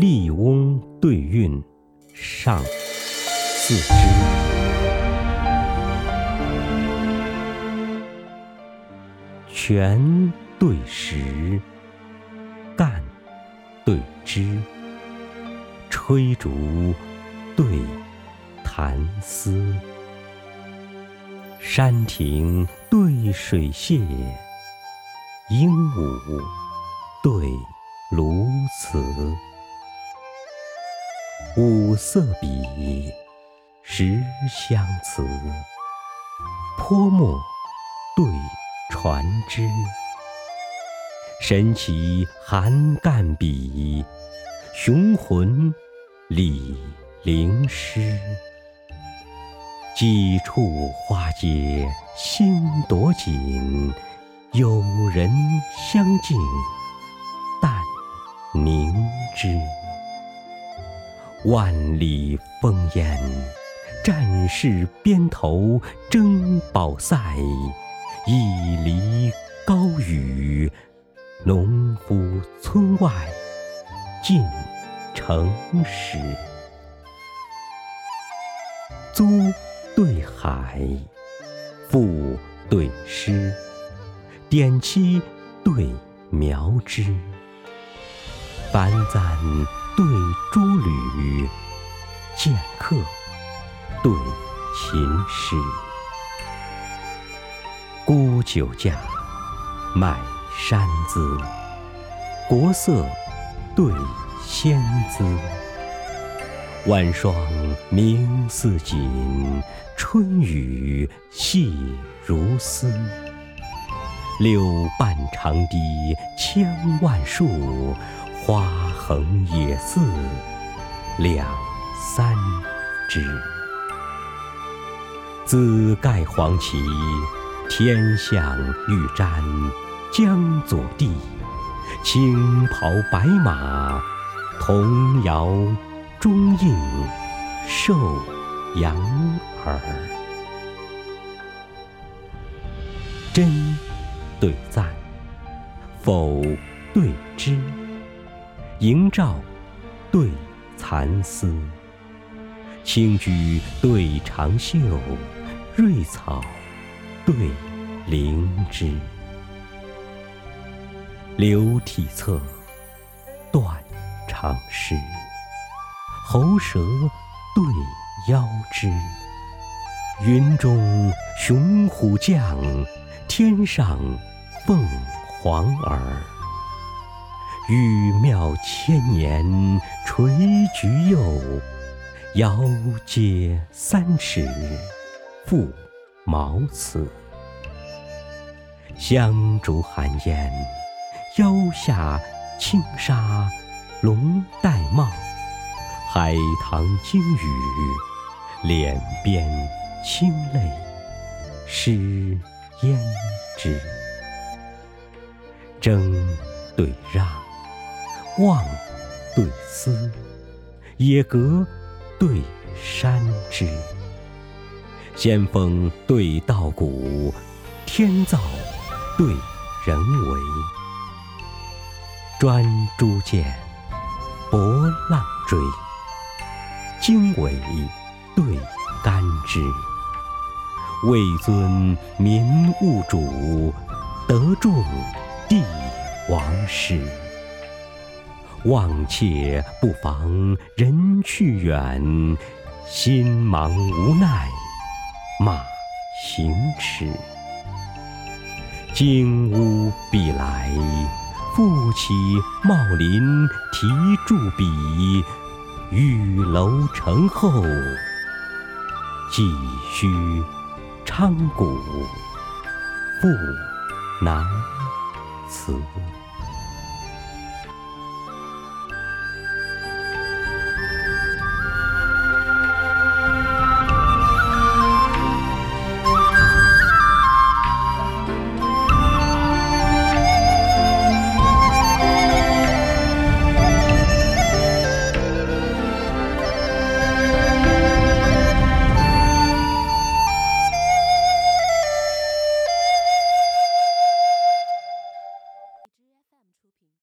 笠翁对韵上四之。泉对石，干对枝，吹竹对弹丝，山亭对水榭，鹦鹉对鸬鹚。五色笔，十香词，泼墨对传枝。神奇韩干笔，雄浑李陵诗。几处花街心朵锦，有人相敬但凝之。万里烽烟，战士边头争宝塞；一犁高雨，农夫村外进城时。租对海，赋对诗，点漆对描枝，繁簪。对诸吕，剑客对琴师，沽酒价，卖山资，国色对仙姿。晚霜明似锦，春雨细如丝。柳半长堤千万树，花。横野寺两三枝，紫盖黄旗天象欲瞻江左地，青袍白马童谣中应寿阳耳。真对赞，否对知。迎照对蚕丝，青菊对长袖，瑞草对灵芝。流体侧，断肠诗，喉舌对腰肢。云中雄虎将，天上凤凰儿。玉庙千年垂菊柚，遥接三尺覆茅茨。香烛寒烟，腰下轻纱龙带帽，海棠惊雨，脸边清泪湿胭脂。争对让。望对思，野阁对山枝，仙风对道骨，天造对人为。专诸剑，博浪追，经纬对干支。位尊民物主，得众帝王师。望妾不妨人去远，心忙无奈马行迟。金屋必来，复起茂林题著笔，玉楼成后，几须昌谷复南辞。